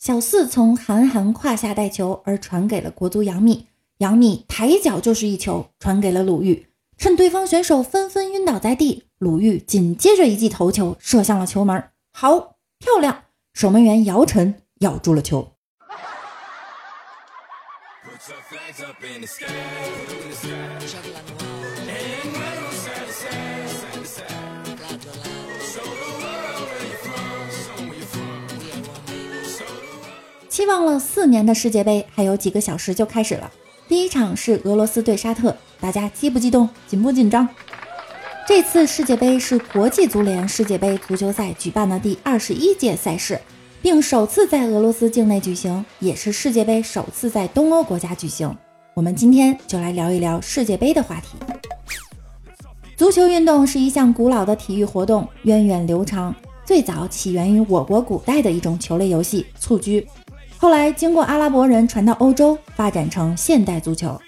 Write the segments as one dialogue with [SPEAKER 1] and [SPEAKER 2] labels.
[SPEAKER 1] 小四从韩寒胯下带球而传给了国足杨幂，杨幂抬脚就是一球传给了鲁豫，趁对方选手纷纷晕倒在地，鲁豫紧接着一记头球射向了球门，好漂亮！守门员姚晨咬住了球。期望了四年的世界杯还有几个小时就开始了。第一场是俄罗斯对沙特，大家激不激动，紧不紧张？这次世界杯是国际足联世界杯足球赛举办的第二十一届赛事，并首次在俄罗斯境内举行，也是世界杯首次在东欧国家举行。我们今天就来聊一聊世界杯的话题。足球运动是一项古老的体育活动，源远流长，最早起源于我国古代的一种球类游戏——蹴鞠。后来经过阿拉伯人传到欧洲，发展成现代足球。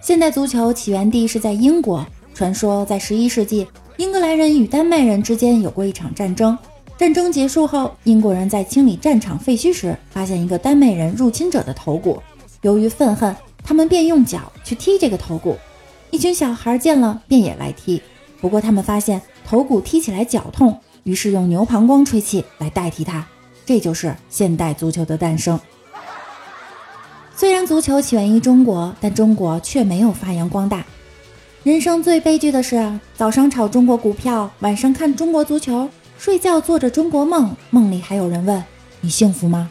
[SPEAKER 1] 现代足球起源地是在英国。传说在十一世纪，英格兰人与丹麦人之间有过一场战争。战争结束后，英国人在清理战场废墟时，发现一个丹麦人入侵者的头骨。由于愤恨，他们便用脚去踢这个头骨。一群小孩见了，便也来踢。不过他们发现头骨踢起来脚痛，于是用牛膀胱吹气来代替它。这就是现代足球的诞生。虽然足球起源于中国，但中国却没有发扬光大。人生最悲剧的是，早上炒中国股票，晚上看中国足球，睡觉做着中国梦，梦里还有人问你幸福吗？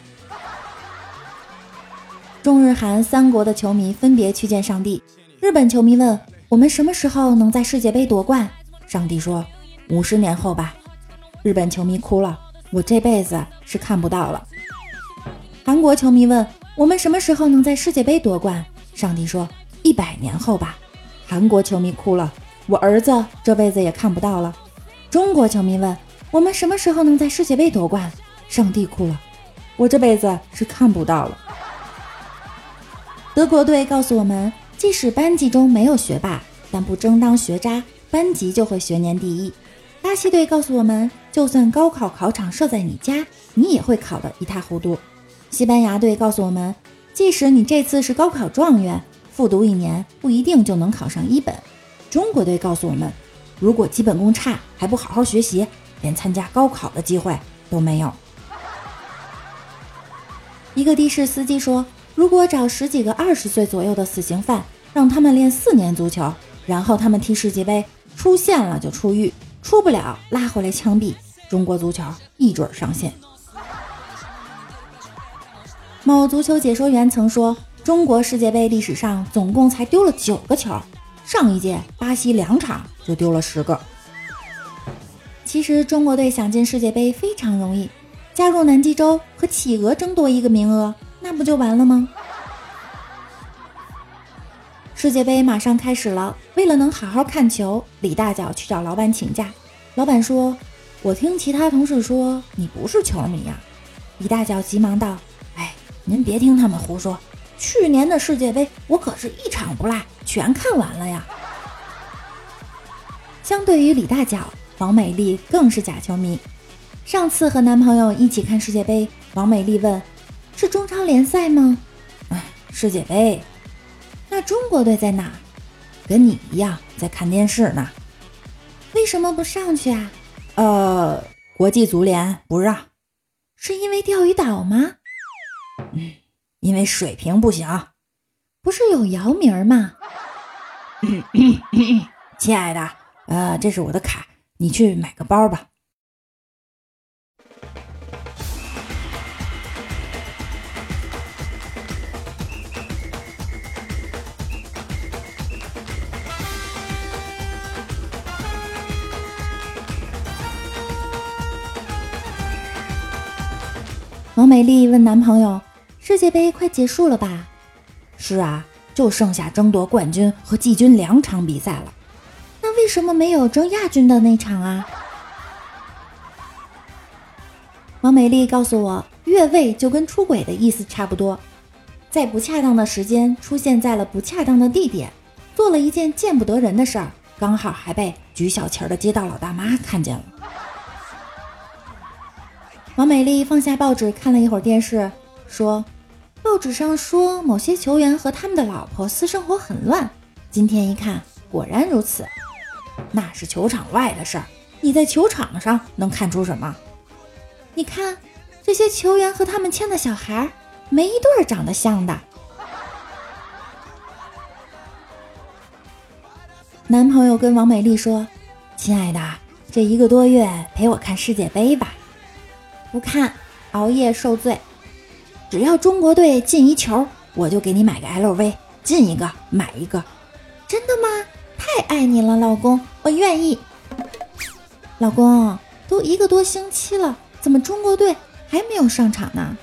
[SPEAKER 1] 中日韩三国的球迷分别去见上帝。日本球迷问我们什么时候能在世界杯夺冠？上帝说五十年后吧。日本球迷哭了。我这辈子是看不到了。韩国球迷问我们什么时候能在世界杯夺冠？上帝说一百年后吧。韩国球迷哭了，我儿子这辈子也看不到了。中国球迷问我们什么时候能在世界杯夺冠？上帝哭了，我这辈子是看不到了。德国队告诉我们，即使班级中没有学霸，但不争当学渣，班级就会学年第一。巴西队告诉我们，就算高考考场设在你家，你也会考得一塌糊涂。西班牙队告诉我们，即使你这次是高考状元，复读一年不一定就能考上一本。中国队告诉我们，如果基本功差，还不好好学习，连参加高考的机会都没有。一个的士司机说，如果找十几个二十岁左右的死刑犯，让他们练四年足球，然后他们踢世界杯，出现了就出狱。出不了，拉回来枪毙，中国足球一准上线。某足球解说员曾说，中国世界杯历史上总共才丢了九个球，上一届巴西两场就丢了十个。其实中国队想进世界杯非常容易，加入南极洲和企鹅争夺一个名额，那不就完了吗？世界杯马上开始了，为了能好好看球，李大脚去找老板请假。老板说：“我听其他同事说你不是球迷呀。”李大脚急忙道：“哎，您别听他们胡说，去年的世界杯我可是一场不落全看完了呀。”相对于李大脚，王美丽更是假球迷。上次和男朋友一起看世界杯，王美丽问：“是中超联赛吗？”“哎，世界杯。”那中国队在哪？跟你一样在看电视呢。为什么不上去啊？呃，国际足联不让。是因为钓鱼岛吗？嗯，因为水平不行。不是有姚明吗？亲爱的，呃，这是我的卡，你去买个包吧。王美丽问男朋友：“世界杯快结束了吧？”“是啊，就剩下争夺冠军和季军两场比赛了。”“那为什么没有争亚军的那场啊？”王美丽告诉我：“越位就跟出轨的意思差不多，在不恰当的时间出现在了不恰当的地点，做了一件见不得人的事儿，刚好还被举小旗儿的街道老大妈看见了。”王美丽放下报纸，看了一会儿电视，说：“报纸上说某些球员和他们的老婆私生活很乱，今天一看，果然如此。那是球场外的事儿，你在球场上能看出什么？你看这些球员和他们牵的小孩，没一对长得像的。”男朋友跟王美丽说：“亲爱的，这一个多月陪我看世界杯吧。”不看，熬夜受罪。只要中国队进一球，我就给你买个 LV，进一个买一个。真的吗？太爱你了，老公，我愿意。老公，都一个多星期了，怎么中国队还没有上场呢？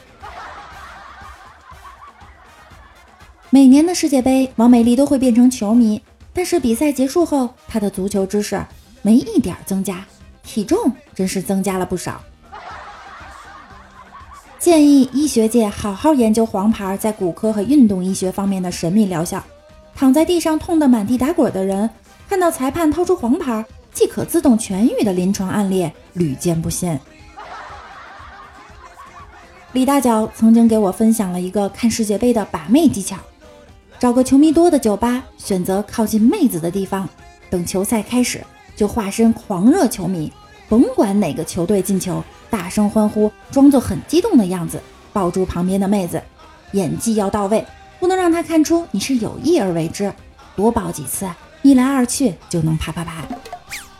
[SPEAKER 1] 每年的世界杯，王美丽都会变成球迷。但是比赛结束后，她的足球知识没一点增加，体重真是增加了不少。建议医学界好好研究黄牌在骨科和运动医学方面的神秘疗效。躺在地上痛得满地打滚的人，看到裁判掏出黄牌即可自动痊愈的临床案例屡见不鲜。李大脚曾经给我分享了一个看世界杯的把妹技巧。找个球迷多的酒吧，选择靠近妹子的地方，等球赛开始就化身狂热球迷，甭管哪个球队进球，大声欢呼，装作很激动的样子，抱住旁边的妹子，演技要到位，不能让他看出你是有意而为之，多抱几次，一来二去就能啪啪啪。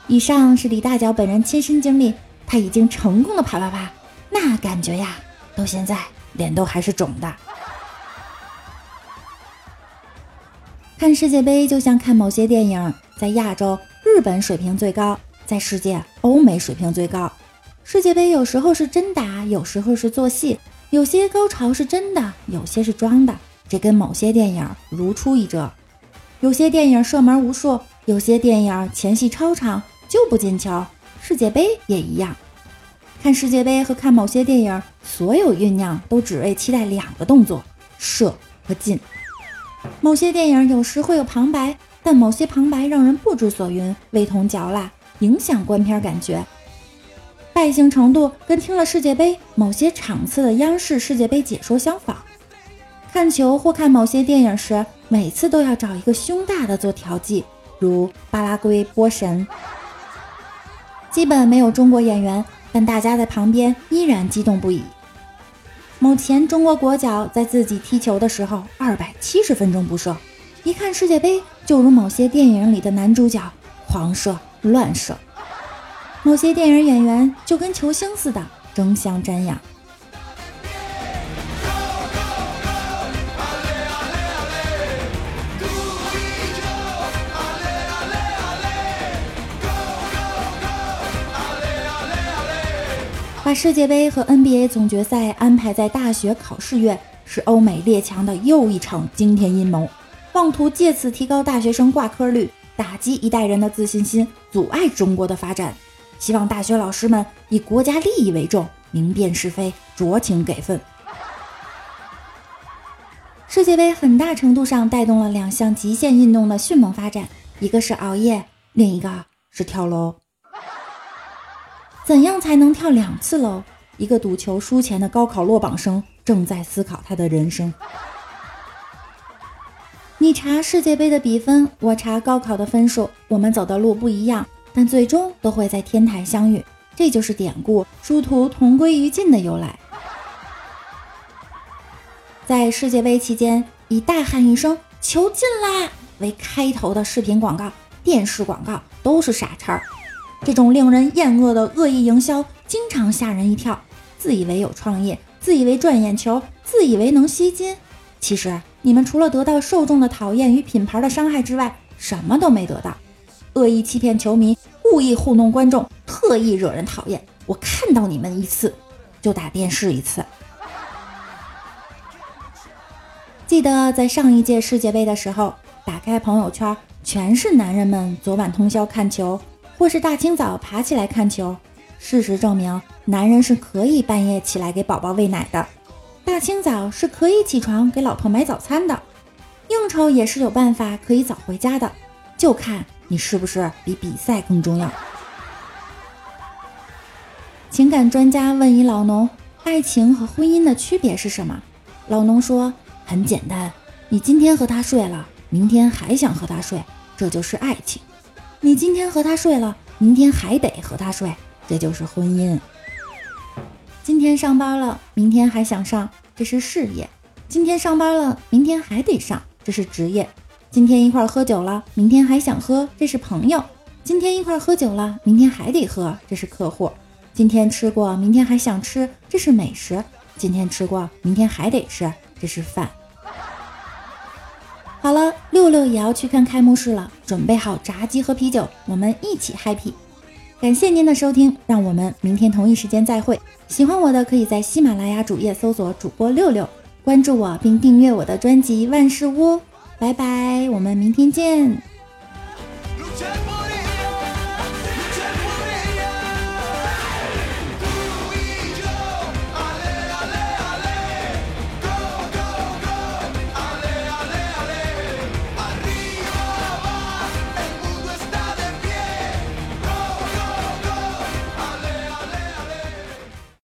[SPEAKER 1] 以上是李大脚本人亲身经历，他已经成功的啪啪啪，那感觉呀，到现在脸都还是肿的。看世界杯就像看某些电影，在亚洲日本水平最高，在世界欧美水平最高。世界杯有时候是真打，有时候是做戏，有些高潮是真的，有些是装的，这跟某些电影如出一辙。有些电影射门无数，有些电影前戏超长就不进球。世界杯也一样，看世界杯和看某些电影，所有酝酿都只为期待两个动作：射和进。某些电影有时会有旁白，但某些旁白让人不知所云，味同嚼蜡，影响观片感觉。败兴程度跟听了世界杯某些场次的央视世界杯解说相仿。看球或看某些电影时，每次都要找一个胸大的做调剂，如巴拉圭波神。基本没有中国演员，但大家在旁边依然激动不已。某前中国国脚在自己踢球的时候，二百七十分钟不射，一看世界杯就如某些电影里的男主角，狂射乱射。某些电影演员就跟球星似的，争相瞻仰。把世界杯和 NBA 总决赛安排在大学考试月，是欧美列强的又一场惊天阴谋，妄图借此提高大学生挂科率，打击一代人的自信心，阻碍中国的发展。希望大学老师们以国家利益为重，明辨是非，酌情给分。世界杯很大程度上带动了两项极限运动的迅猛发展，一个是熬夜，另一个是跳楼。怎样才能跳两次楼？一个赌球输钱的高考落榜生正在思考他的人生。你查世界杯的比分，我查高考的分数，我们走的路不一样，但最终都会在天台相遇。这就是典故“殊途同归于尽”的由来。在世界杯期间，以大喊一声“球进啦”为开头的视频广告、电视广告都是傻叉儿。这种令人厌恶的恶意营销，经常吓人一跳。自以为有创意，自以为赚眼球，自以为能吸金，其实你们除了得到受众的讨厌与品牌的伤害之外，什么都没得到。恶意欺骗球迷，故意糊弄观众，特意惹人讨厌。我看到你们一次，就打电视一次。记得在上一届世界杯的时候，打开朋友圈，全是男人们昨晚通宵看球。或是大清早爬起来看球，事实证明，男人是可以半夜起来给宝宝喂奶的，大清早是可以起床给老婆买早餐的，应酬也是有办法可以早回家的，就看你是不是比比赛更重要。情感专家问一老农：“爱情和婚姻的区别是什么？”老农说：“很简单，你今天和他睡了，明天还想和他睡，这就是爱情；你今天和他睡了，明天还得和他睡，这就是婚姻。今天上班了，明天还想上，这是事业；今天上班了，明天还得上，这是职业；今天一块喝酒了，明天还想喝，这是朋友；今天一块喝酒了，明天还得喝，这是客户。”今天吃过，明天还想吃，这是美食；今天吃过，明天还得吃，这是饭。好了，六六也要去看开幕式了，准备好炸鸡和啤酒，我们一起 happy。感谢您的收听，让我们明天同一时间再会。喜欢我的可以在喜马拉雅主页搜索主播六六，关注我并订阅我的专辑万事屋。拜拜，我们明天见。